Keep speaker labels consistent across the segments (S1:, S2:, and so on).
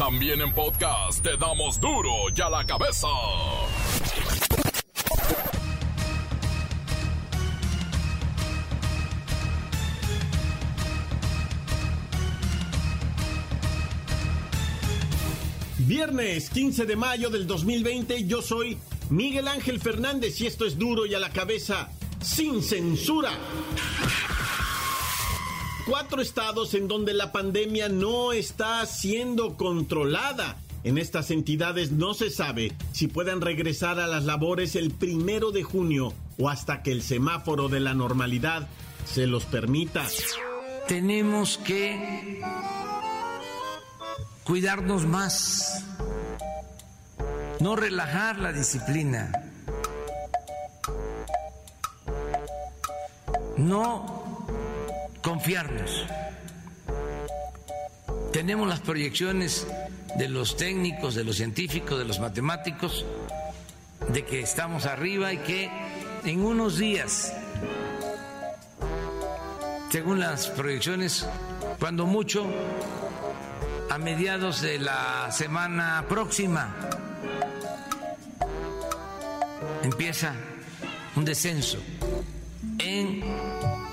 S1: También en podcast te damos duro y a la cabeza.
S2: Viernes 15 de mayo del 2020, yo soy Miguel Ángel Fernández y esto es duro y a la cabeza sin censura. Cuatro estados en donde la pandemia no está siendo controlada. En estas entidades no se sabe si puedan regresar a las labores el primero de junio o hasta que el semáforo de la normalidad se los permita.
S3: Tenemos que cuidarnos más, no relajar la disciplina, no confiarnos. Tenemos las proyecciones de los técnicos, de los científicos, de los matemáticos, de que estamos arriba y que en unos días, según las proyecciones, cuando mucho a mediados de la semana próxima empieza un descenso en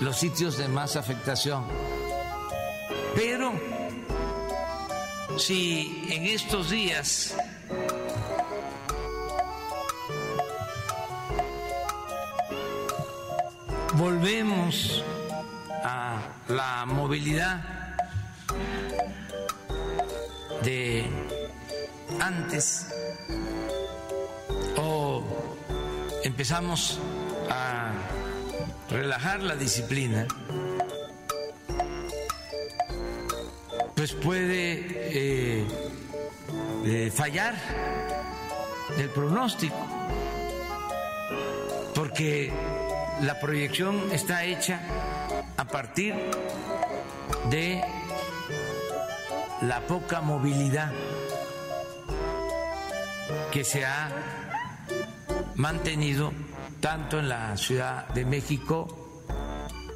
S3: los sitios de más afectación. Pero si en estos días volvemos a la movilidad de antes o empezamos a relajar la disciplina, pues puede eh, eh, fallar el pronóstico, porque la proyección está hecha a partir de la poca movilidad que se ha mantenido tanto en la Ciudad de México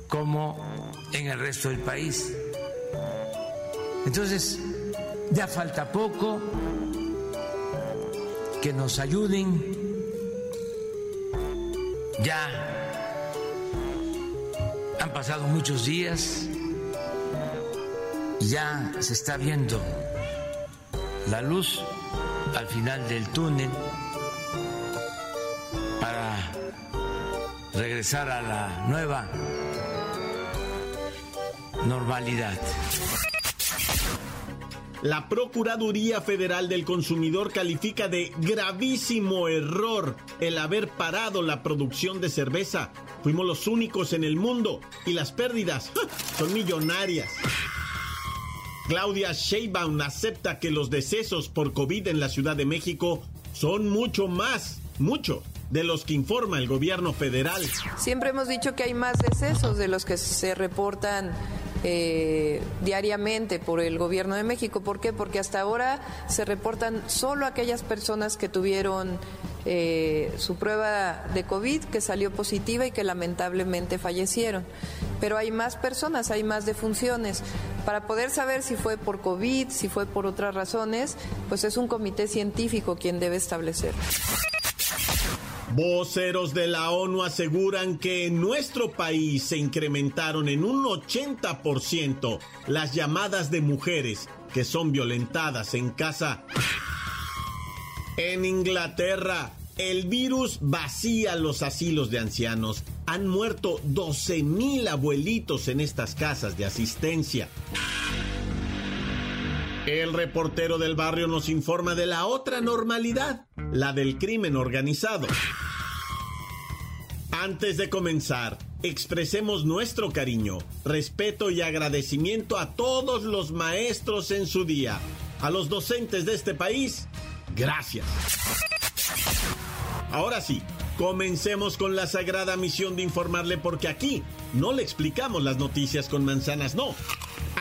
S3: como en el resto del país. Entonces, ya falta poco que nos ayuden, ya han pasado muchos días ya se está viendo la luz al final del túnel a la nueva normalidad.
S2: La Procuraduría Federal del Consumidor califica de gravísimo error el haber parado la producción de cerveza. Fuimos los únicos en el mundo y las pérdidas son millonarias. Claudia Sheinbaum acepta que los decesos por COVID en la Ciudad de México son mucho más, mucho de los que informa el gobierno federal.
S4: Siempre hemos dicho que hay más decesos de los que se reportan eh, diariamente por el gobierno de México. ¿Por qué? Porque hasta ahora se reportan solo aquellas personas que tuvieron eh, su prueba de COVID que salió positiva y que lamentablemente fallecieron. Pero hay más personas, hay más defunciones. Para poder saber si fue por COVID, si fue por otras razones, pues es un comité científico quien debe establecer.
S2: Voceros de la ONU aseguran que en nuestro país se incrementaron en un 80% las llamadas de mujeres que son violentadas en casa. En Inglaterra, el virus vacía los asilos de ancianos. Han muerto 12.000 abuelitos en estas casas de asistencia. El reportero del barrio nos informa de la otra normalidad, la del crimen organizado. Antes de comenzar, expresemos nuestro cariño, respeto y agradecimiento a todos los maestros en su día, a los docentes de este país. Gracias. Ahora sí, comencemos con la sagrada misión de informarle porque aquí no le explicamos las noticias con manzanas, no.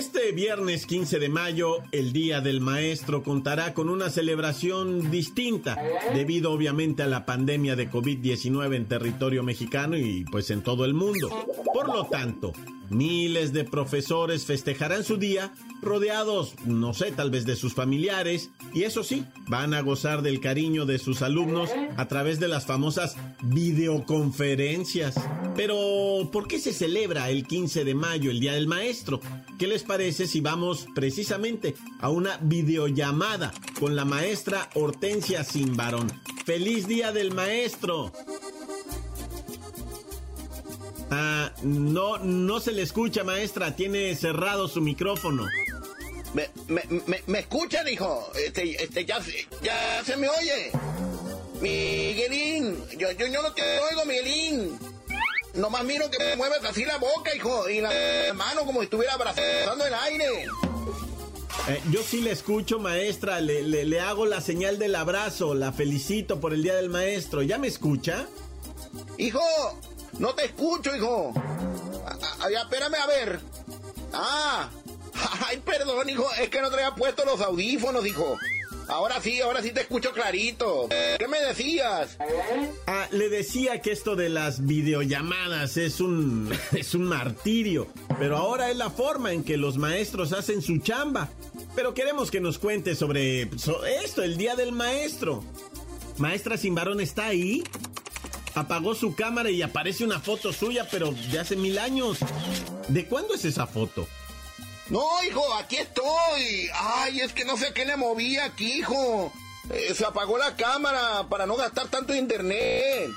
S2: Este viernes 15 de mayo, el Día del Maestro contará con una celebración distinta, debido obviamente a la pandemia de COVID-19 en territorio mexicano y pues en todo el mundo. Por lo tanto, Miles de profesores festejarán su día rodeados, no sé, tal vez de sus familiares, y eso sí, van a gozar del cariño de sus alumnos a través de las famosas videoconferencias. Pero, ¿por qué se celebra el 15 de mayo, el Día del Maestro? ¿Qué les parece si vamos precisamente a una videollamada con la maestra Hortensia Simbarón? ¡Feliz Día del Maestro! Ah, no, no se le escucha, maestra. Tiene cerrado su micrófono.
S5: ¿Me, me, me, me escuchan, hijo? Este, este, ya, ya se me oye. Miguelín, yo, yo, yo no te oigo, Miguelín. Nomás miro que me mueves así la boca, hijo, y la mano como si estuviera abrazando el aire.
S2: Eh, yo sí le escucho, maestra. Le, le, le hago la señal del abrazo. La felicito por el Día del Maestro. ¿Ya me escucha?
S5: Hijo, no te escucho, hijo. Ay, espérame a ver. Ah. Ay, perdón, hijo. Es que no te había puesto los audífonos, hijo. Ahora sí, ahora sí te escucho clarito. ¿Qué me decías?
S2: Ah, le decía que esto de las videollamadas es un es un martirio, pero ahora es la forma en que los maestros hacen su chamba. Pero queremos que nos cuente sobre, esto, el Día del Maestro. Maestra Simbarón está ahí apagó su cámara y aparece una foto suya, pero de hace mil años. ¿De cuándo es esa foto?
S5: No, hijo, aquí estoy. Ay, es que no sé qué le moví aquí, hijo. Eh, se apagó la cámara para no gastar tanto internet.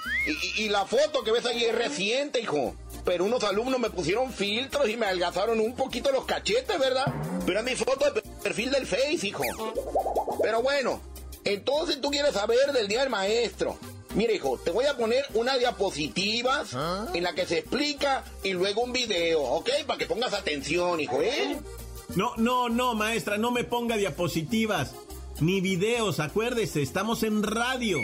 S5: Y, la foto que ves ahí es reciente, hijo. Pero unos alumnos me pusieron filtros y me algazaron un poquito los cachetes, ¿verdad? Pero es mi foto de perfil del Face, hijo. Pero bueno, entonces tú quieres saber del Día del Maestro. Mire, hijo, te voy a poner una diapositiva ¿Ah? en la que se explica y luego un video, ¿ok? Para que pongas atención, hijo, ¿eh?
S2: No, no, no, maestra, no me ponga diapositivas ni videos, acuérdese, estamos en radio.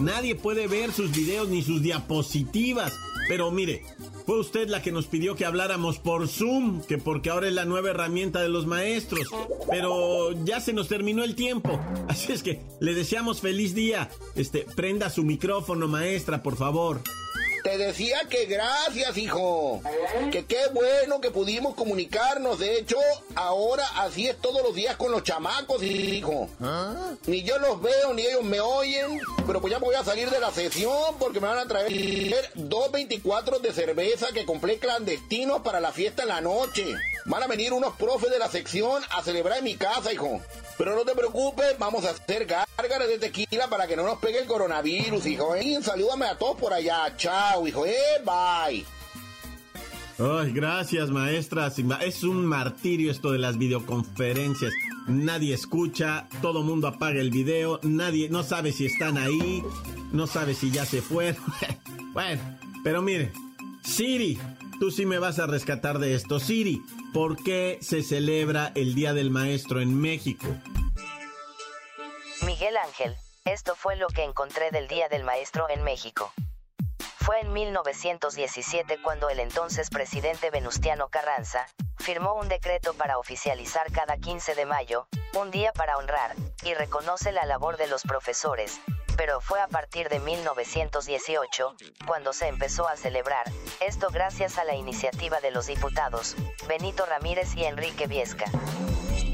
S2: Nadie puede ver sus videos ni sus diapositivas. Pero mire, fue usted la que nos pidió que habláramos por Zoom, que porque ahora es la nueva herramienta de los maestros. Pero ya se nos terminó el tiempo. Así es que le deseamos feliz día. Este, prenda su micrófono, maestra, por favor.
S5: Te decía que gracias, hijo. Que qué bueno que pudimos comunicarnos. De hecho, ahora así es todos los días con los chamacos, hijo. ¿Ah? Ni yo los veo, ni ellos me oyen. Pero pues ya voy a salir de la sesión porque me van a traer dos 24 de cerveza que compré clandestinos para la fiesta en la noche. Van a venir unos profes de la sección a celebrar en mi casa, hijo. Pero no te preocupes, vamos a hacer gárgaras de tequila para que no nos pegue el coronavirus, hijo. ¿eh? Salúdame a todos por allá. Chao, hijo. ¿eh? Bye.
S2: Ay, gracias, maestra. Es un martirio esto de las videoconferencias. Nadie escucha, todo mundo apaga el video, nadie no sabe si están ahí, no sabe si ya se fueron. bueno, pero mire, Siri, tú sí me vas a rescatar de esto. Siri, ¿por qué se celebra el Día del Maestro en México?
S6: Miguel Ángel, esto fue lo que encontré del Día del Maestro en México. Fue en 1917 cuando el entonces presidente Venustiano Carranza firmó un decreto para oficializar cada 15 de mayo, un día para honrar y reconoce la labor de los profesores, pero fue a partir de 1918 cuando se empezó a celebrar, esto gracias a la iniciativa de los diputados Benito Ramírez y Enrique Viesca.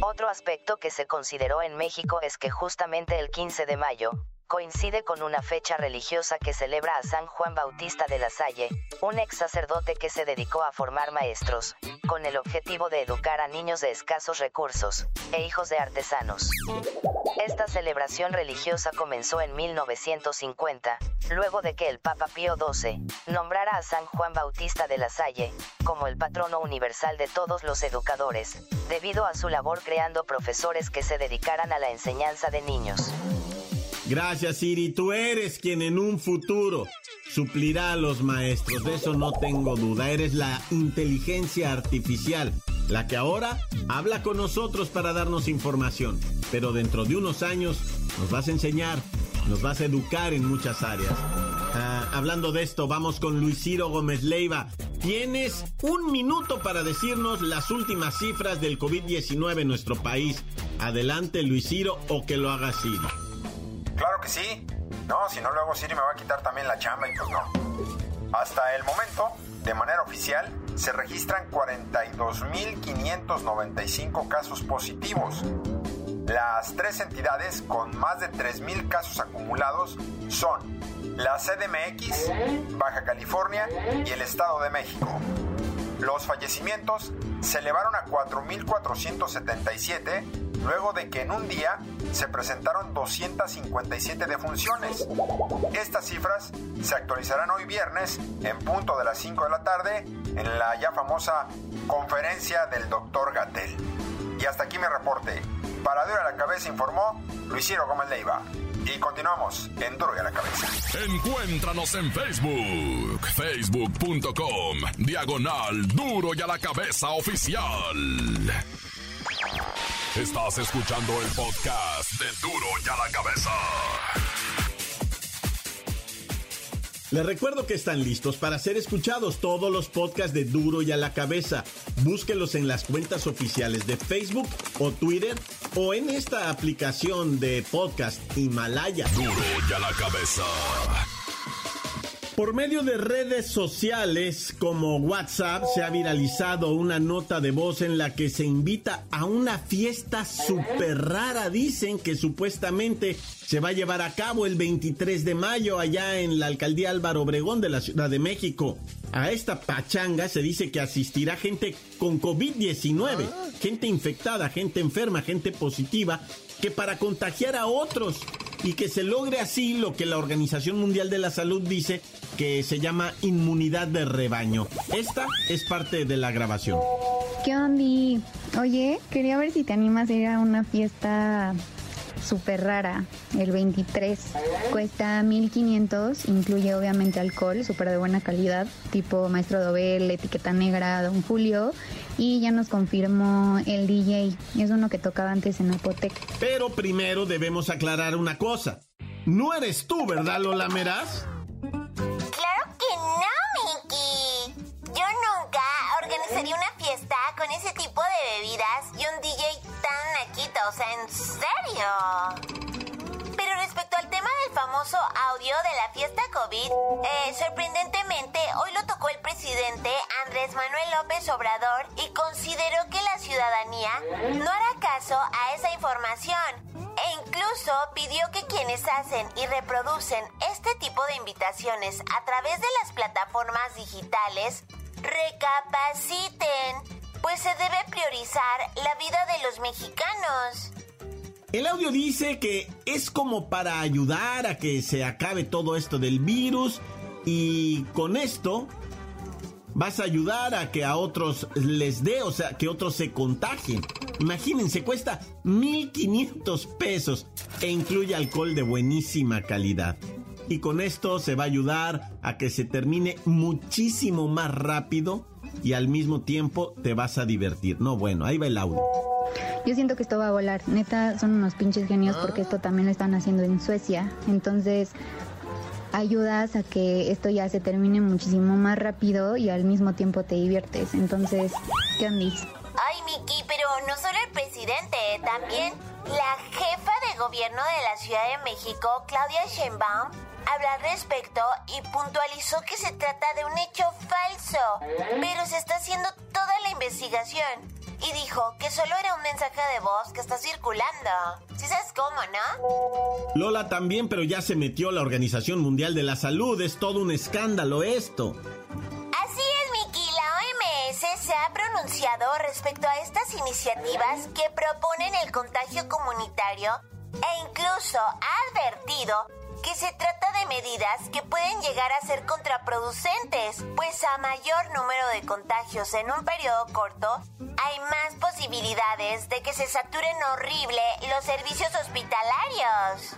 S6: Otro aspecto que se consideró en México es que justamente el 15 de mayo, coincide con una fecha religiosa que celebra a San Juan Bautista de la Salle, un ex sacerdote que se dedicó a formar maestros, con el objetivo de educar a niños de escasos recursos, e hijos de artesanos. Esta celebración religiosa comenzó en 1950, luego de que el Papa Pío XII nombrara a San Juan Bautista de la Salle como el patrono universal de todos los educadores, debido a su labor creando profesores que se dedicaran a la enseñanza de niños.
S2: Gracias, Siri. Tú eres quien en un futuro suplirá a los maestros. De eso no tengo duda. Eres la inteligencia artificial la que ahora habla con nosotros para darnos información, pero dentro de unos años nos vas a enseñar, nos vas a educar en muchas áreas. Ah, hablando de esto, vamos con Luis Ciro Gómez Leiva. Tienes un minuto para decirnos las últimas cifras del COVID-19 en nuestro país. Adelante, Luis Ciro, o que lo haga Ciro.
S7: Claro que sí. No, si no lo hago Siri me va a quitar también la chamba y pues no. Hasta el momento, de manera oficial, se registran 42.595 casos positivos. Las tres entidades con más de 3.000 casos acumulados son la CDMX, Baja California y el Estado de México. Los fallecimientos se elevaron a 4.477 luego de que en un día se presentaron 257 defunciones. Estas cifras se actualizarán hoy viernes en punto de las 5 de la tarde en la ya famosa conferencia del doctor Gatel. Y hasta aquí mi reporte. Para Duro a la Cabeza informó Luis Gómez Leiva. Y continuamos en Duro y a la Cabeza.
S1: Encuéntranos en Facebook, facebook.com, diagonal Duro y a la Cabeza Oficial. Estás escuchando el podcast de Duro y a la Cabeza.
S2: Les recuerdo que están listos para ser escuchados todos los podcasts de Duro y a la Cabeza. Búsquelos en las cuentas oficiales de Facebook o Twitter o en esta aplicación de podcast Himalaya.
S1: Duro y a la Cabeza.
S2: Por medio de redes sociales como WhatsApp se ha viralizado una nota de voz en la que se invita a una fiesta súper rara. Dicen que supuestamente se va a llevar a cabo el 23 de mayo allá en la alcaldía Álvaro Obregón de la Ciudad de México. A esta pachanga se dice que asistirá gente con COVID-19, gente infectada, gente enferma, gente positiva, que para contagiar a otros y que se logre así lo que la Organización Mundial de la Salud dice que se llama inmunidad de rebaño. Esta es parte de la grabación.
S8: ¿Qué onda? Oye, quería ver si te animas a ir a una fiesta súper rara, el 23. Cuesta 1500, incluye obviamente alcohol, súper de buena calidad, tipo Maestro Dobel, Etiqueta Negra, Don Julio. Y ya nos confirmó el DJ, es uno que tocaba antes en Apotec.
S2: Pero primero debemos aclarar una cosa. No eres tú, ¿verdad, Lola Meraz?
S9: Claro que no, Mickey. Yo nunca organizaría una fiesta con ese tipo de bebidas y un DJ tan naquito, o sea, en serio. Pero respecto al tema del famoso audio de la fiesta COVID, eh, sorprendentemente hoy lo tocó el presidente Andrés Manuel López Obrador y consideró que la ciudadanía no hará caso a esa información e incluso pidió que quienes hacen y reproducen este tipo de invitaciones a través de las plataformas digitales recapaciten, pues se debe priorizar la vida de los mexicanos.
S2: El audio dice que es como para ayudar a que se acabe todo esto del virus y con esto vas a ayudar a que a otros les dé, o sea, que otros se contagien. Imagínense, cuesta 1.500 pesos e incluye alcohol de buenísima calidad. Y con esto se va a ayudar a que se termine muchísimo más rápido y al mismo tiempo te vas a divertir. No, bueno, ahí va el audio.
S8: Yo siento que esto va a volar. Neta, son unos pinches genios porque esto también lo están haciendo en Suecia. Entonces, ayudas a que esto ya se termine muchísimo más rápido y al mismo tiempo te diviertes. Entonces, ¿qué onda?
S9: Ay, Miki, pero no solo el presidente, también la jefa de gobierno de la Ciudad de México, Claudia Sheinbaum, habló al respecto y puntualizó que se trata de un hecho falso, pero se está haciendo toda la investigación y dijo que solo era un mensaje de voz que está circulando. ¿Sí sabes cómo, no?
S2: Lola también, pero ya se metió la Organización Mundial de la Salud. Es todo un escándalo esto.
S9: Así es, Miki. La OMS se ha pronunciado respecto a estas iniciativas que proponen el contagio comunitario e incluso ha advertido que se trata de medidas que pueden llegar a ser contraproducentes, pues a mayor número de contagios en un periodo corto, hay más posibilidades de que se saturen horrible los servicios hospitalarios.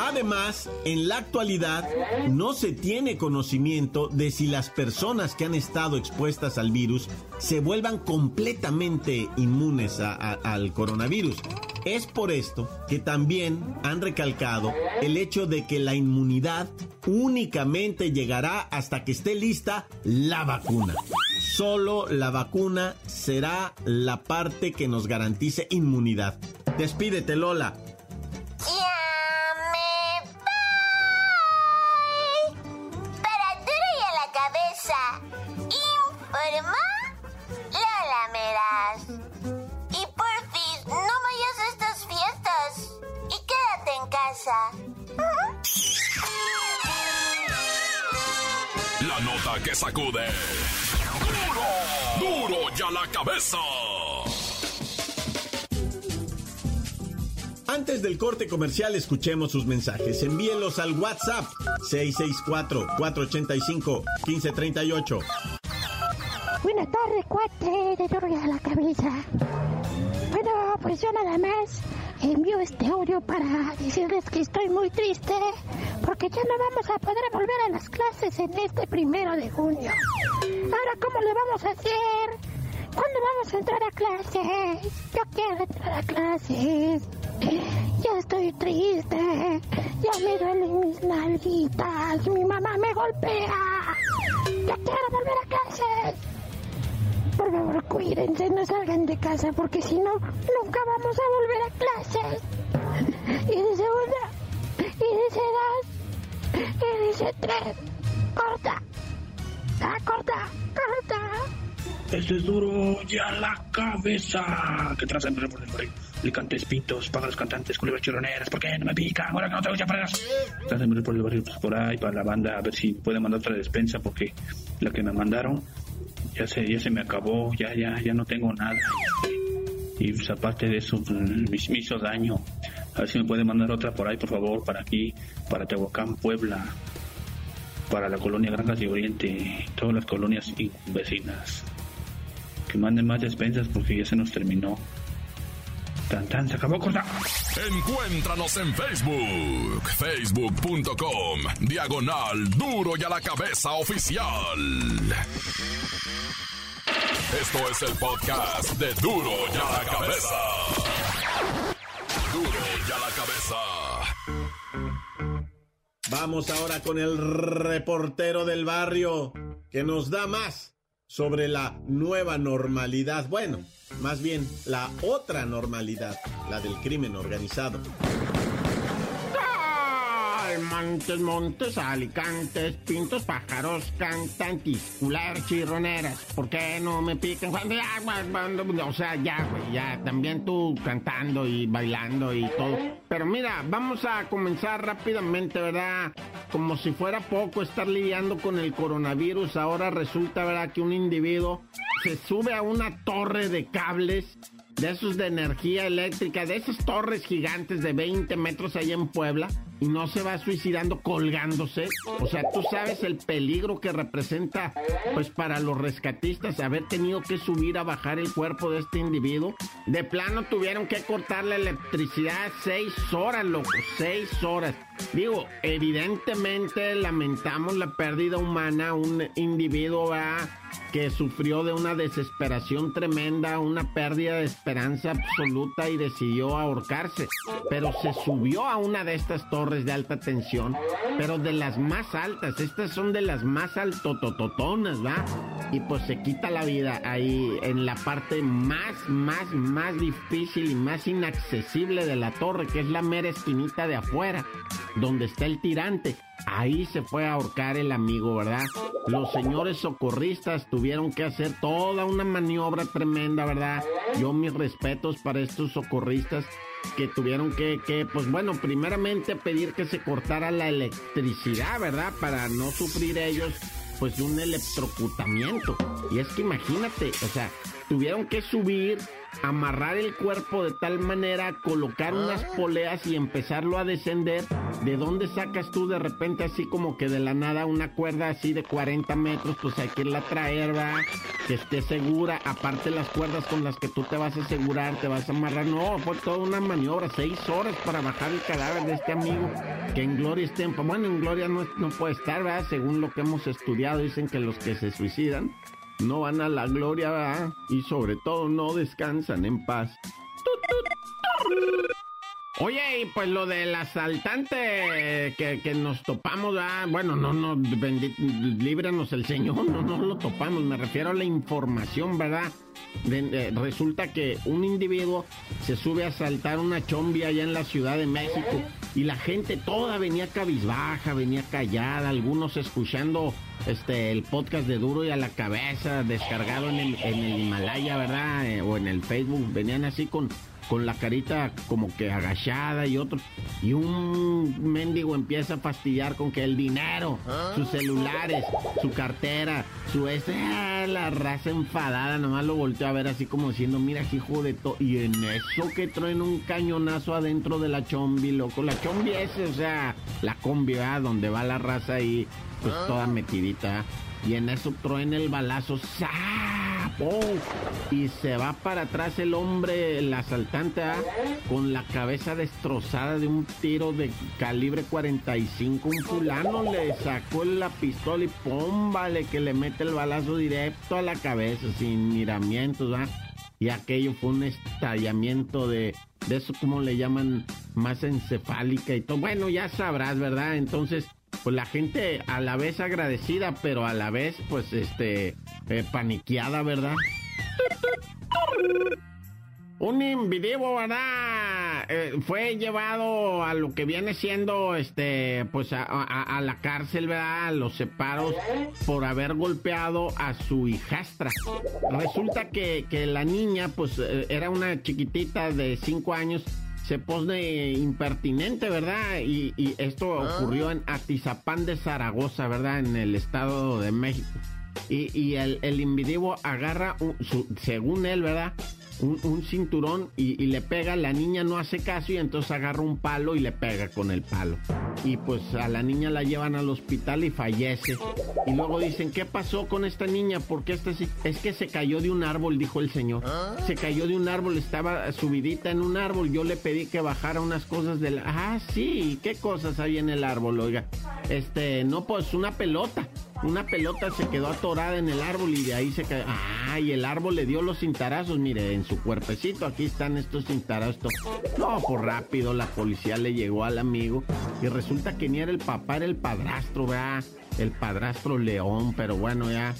S2: Además, en la actualidad no se tiene conocimiento de si las personas que han estado expuestas al virus se vuelvan completamente inmunes al coronavirus. Es por esto que también han recalcado el hecho de que la inmunidad únicamente llegará hasta que esté lista la vacuna. Solo la vacuna será la parte que nos garantice inmunidad. Despídete, Lola.
S1: La nota que sacude. ¡Duro! ¡Duro ya la cabeza!
S2: Antes del corte comercial, escuchemos sus mensajes. Envíenlos al WhatsApp 664-485-1538.
S10: Buenas tardes, cuate de Duro ya la cabeza. Bueno, pues yo nada más envío este audio para decirles que estoy muy triste porque ya no vamos a poder volver a las clases en este primero de junio. Ahora, ¿cómo le vamos a hacer? ¿Cuándo vamos a entrar a clases? Yo quiero entrar a clases. Ya estoy triste. Ya me duelen mis nalguitas. Mi mamá me golpea. Ya quiero volver a clases. Por favor, cuídense, no salgan de casa porque si no, nunca vamos a volver a clases. Y dice una, y dice dos, y dice tres. Corta. Ah, corta, corta.
S11: Este es duro ya la cabeza. Que traza por el Licantes, pintos, paga los cantantes, culebras chirroneras, ¿por qué no me pican? Ahora que no tengo chaparras. Trácenme por el barrio por ahí para la banda, a ver si puede mandar otra despensa, porque la que me mandaron ya se, ya se me acabó, ya, ya, ya no tengo nada. Y pues, aparte de eso, pues, me, hizo daño. A ver si me puede mandar otra por ahí, por favor, para aquí, para Tehuacán, Puebla, para la colonia Granjas y Oriente, todas las colonias vecinas. Que manden más despensas porque ya se nos terminó. Tan, tan, se acabó corta.
S1: Encuéntranos en Facebook, facebook.com, diagonal duro y a la cabeza oficial. Esto es el podcast de duro y a la cabeza. Duro y a la
S2: cabeza. Vamos ahora con el reportero del barrio que nos da más sobre la nueva normalidad. Bueno, más bien la otra normalidad, la del crimen organizado.
S12: Montes, montes, alicantes, pintos, pájaros, cantantes, cular, chirroneras. ¿Por qué no me pican? Cuando ya, o sea, ya, güey, ya, también tú cantando y bailando y todo. Pero mira, vamos a comenzar rápidamente, ¿verdad? Como si fuera poco estar lidiando con el coronavirus. Ahora resulta, ¿verdad? Que un individuo se sube a una torre de cables de esos de energía eléctrica, de esas torres gigantes de 20 metros ahí en Puebla y no se va suicidando colgándose. O sea, tú sabes el peligro que representa, pues para los rescatistas, haber tenido que subir a bajar el cuerpo de este individuo. De plano tuvieron que cortar la electricidad seis horas, loco, seis horas. Digo, evidentemente lamentamos la pérdida humana, un individuo va que sufrió de una desesperación tremenda, una pérdida de esperanza absoluta y decidió ahorcarse. Pero se subió a una de estas torres de alta tensión, pero de las más altas. Estas son de las más altotototonas, ¿va? Y pues se quita la vida ahí en la parte más, más, más difícil y más inaccesible de la torre, que es la mera esquinita de afuera, donde está el tirante. Ahí se fue a ahorcar el amigo, ¿verdad? Los señores socorristas tuvieron que hacer toda una maniobra tremenda, ¿verdad? Yo mis respetos para estos socorristas que tuvieron que, que, pues bueno, primeramente pedir que se cortara la electricidad, ¿verdad? Para no sufrir ellos, pues, un electrocutamiento. Y es que imagínate, o sea, tuvieron que subir, amarrar el cuerpo de tal manera, colocar unas poleas y empezarlo a descender ¿de dónde sacas tú de repente así como que de la nada una cuerda así de 40 metros? Pues hay que irla a traer, va, que esté segura. Aparte las cuerdas con las que tú te vas a asegurar, te vas a amarrar. No, fue toda una maniobra, seis horas para bajar el cadáver de este amigo que en gloria esté. Bueno, en gloria no, no puede estar, ¿verdad? Según lo que hemos estudiado, dicen que los que se suicidan no van a la gloria. Y sobre todo no descansan en paz. Oye, y pues lo del asaltante que, nos topamos, ah, bueno, no, no, líbranos el Señor, no, no lo topamos, me refiero a la información, ¿verdad? resulta que un individuo se sube a asaltar una chombia allá en la Ciudad de México y la gente toda venía cabizbaja, venía callada, algunos escuchando este el podcast de Duro y a la cabeza, descargado en el, en el Himalaya, ¿verdad? Eh, o en el Facebook, venían así con con la carita como que agachada y otro. Y un mendigo empieza a fastidiar con que el dinero, sus celulares, su cartera, su este, ah, la raza enfadada, nomás lo volteó a ver así como diciendo, mira hijo de todo. Y en eso que traen un cañonazo adentro de la chombi, loco. La chombi es, o sea, la combi, ¿verdad? Donde va la raza ahí, pues toda metidita. Y en eso truena el balazo, ¡sapo! Y se va para atrás el hombre, el asaltante, ¿ah? con la cabeza destrozada de un tiro de calibre 45. Un fulano le sacó la pistola y ¡pum! Vale, que le mete el balazo directo a la cabeza, sin miramientos, ¿ah? Y aquello fue un estallamiento de, de eso, como le llaman, más encefálica y todo. Bueno, ya sabrás, ¿verdad? Entonces pues la gente a la vez agradecida, pero a la vez, pues, este, eh, paniqueada, ¿verdad? Un individuo, ¿verdad? Eh, fue llevado a lo que viene siendo, este, pues a, la cárcel, ¿verdad? los separos por haber golpeado a su hijastra. Resulta que, que la niña, pues, eh, era una chiquitita de 5 años se pone impertinente, ¿verdad? Y, esto ah. ocurrió en Atizapán de Zaragoza, ¿verdad? En el Estado de México. Y, el, el individuo agarra, según él, ¿verdad? Un, cinturón y, le pega, la niña no hace caso y entonces agarra un palo y le pega con el palo. Y pues a la niña la llevan al hospital y fallece. Y luego dicen, ¿qué pasó con esta niña? Porque esta es que se cayó de un árbol, dijo el señor. Se cayó de un árbol, estaba subidita en un árbol. Yo le pedí que bajara unas cosas del... Ah, sí, ¿qué cosas hay en el árbol, oiga? Este, no, pues una pelota una pelota se quedó atorada en el árbol y de ahí se cayó. Ah, y el árbol le dio los cintarazos, mire, en su cuerpecito, aquí están estos cintarazos. No, por rápido la policía le llegó al amigo y resulta que ni era el papá, era el padrastro, ¿verdad? El padrastro león, pero bueno, ya.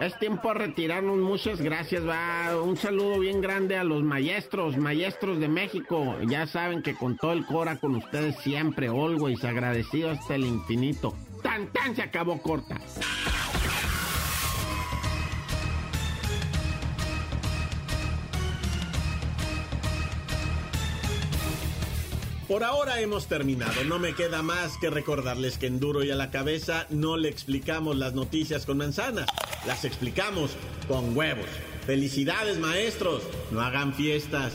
S12: Es tiempo de retirarnos, muchas gracias, va. Un saludo bien grande a los maestros, maestros de México. Ya saben que con todo el cora con ustedes siempre, always, agradecido hasta el infinito. Tan tan se acabó corta.
S2: Por ahora hemos terminado. No me queda más que recordarles que en Duro y a la cabeza no le explicamos las noticias con manzanas, las explicamos con huevos. Felicidades maestros, no hagan fiestas.